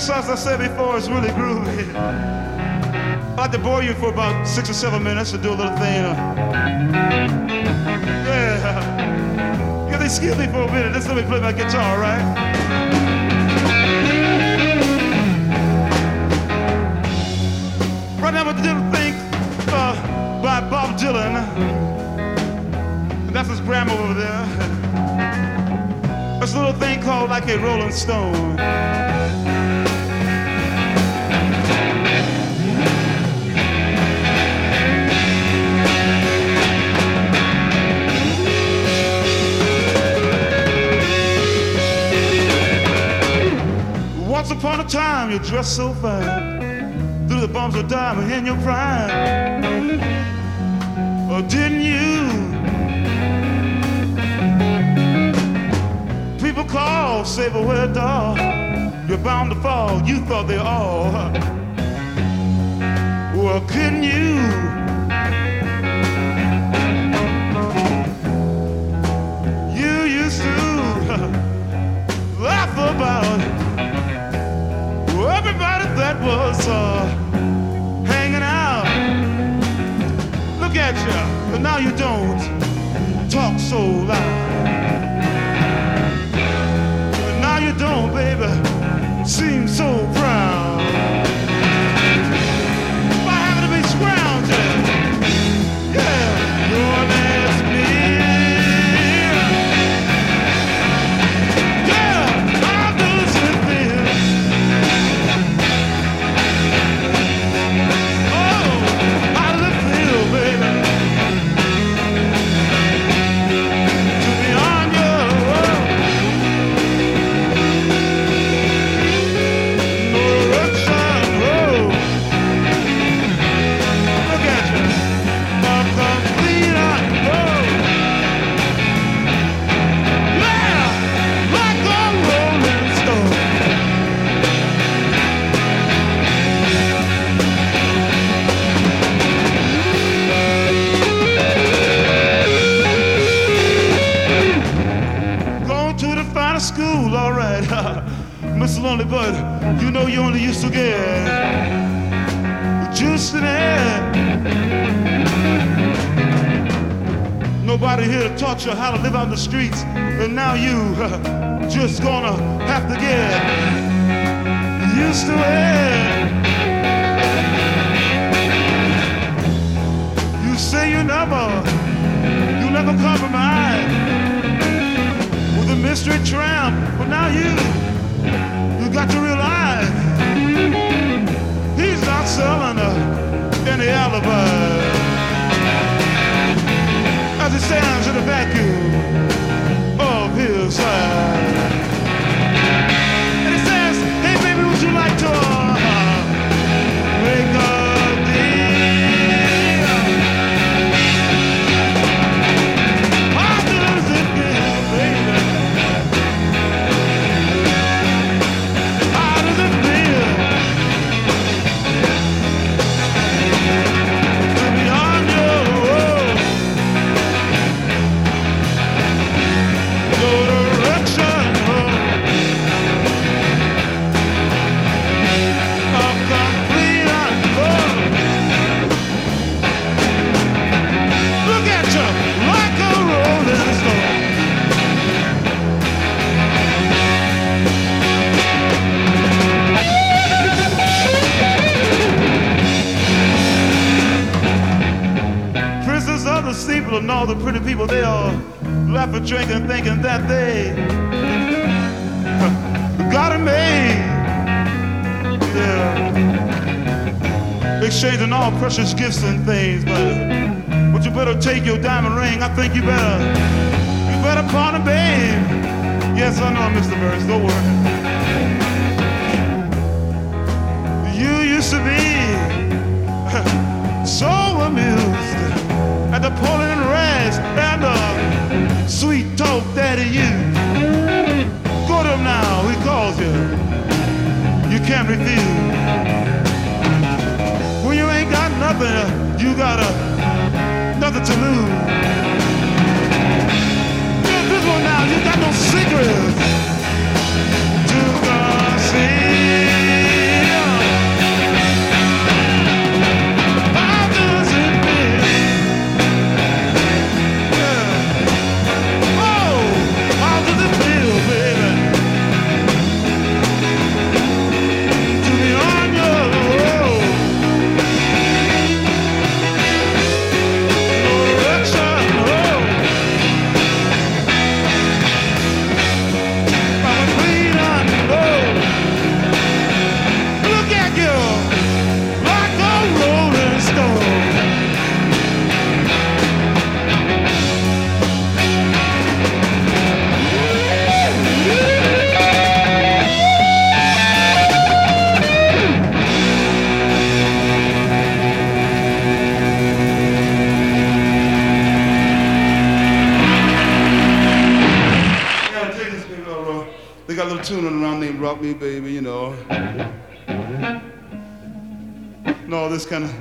said before, it's really groovy. I'd like to bore you for about six or seven minutes to do a little thing. Yeah. Yeah, they excuse me for a minute. Just let me play my guitar, right? Right now, I'm gonna do a thing uh, by Bob Dylan. And that's his grandma over there. This little thing called like a Rolling Stone. Time, you dressed so fine. Through the bumps of diamond in your prime. Or didn't you? People call, say, but where dog? You're bound to fall. You thought they all. Well, couldn't? You talk so school, all right. Mr. Lonely Bud, you know you only used to get juice in air. Nobody here taught you how to live in the streets, and now you just gonna have to get used to it. You say you never, you never compromise mystery tramp, but now you, you got to realize he's not selling uh, any alibi. The steeple and all the pretty people they all laugh and drink and thinking that they got it made. Yeah. Exchanging all precious gifts and things, but but you better take your diamond ring. I think you better you better pawn it, babe. Yes, I know, Mr. Burns. Don't worry. You used to be so the pulling rags and the sweet talk that he used. Go to him now, he calls you. You can't refuse. When you ain't got nothing, you got uh, nothing to lose. Yeah, this one now, you got no secrets tune around named Rock Me Baby, you know. No, this kind of.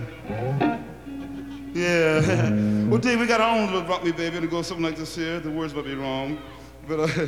Yeah. well, Dave, we got our own little Rock Me Baby, and goes something like this here. The words might be wrong, but uh,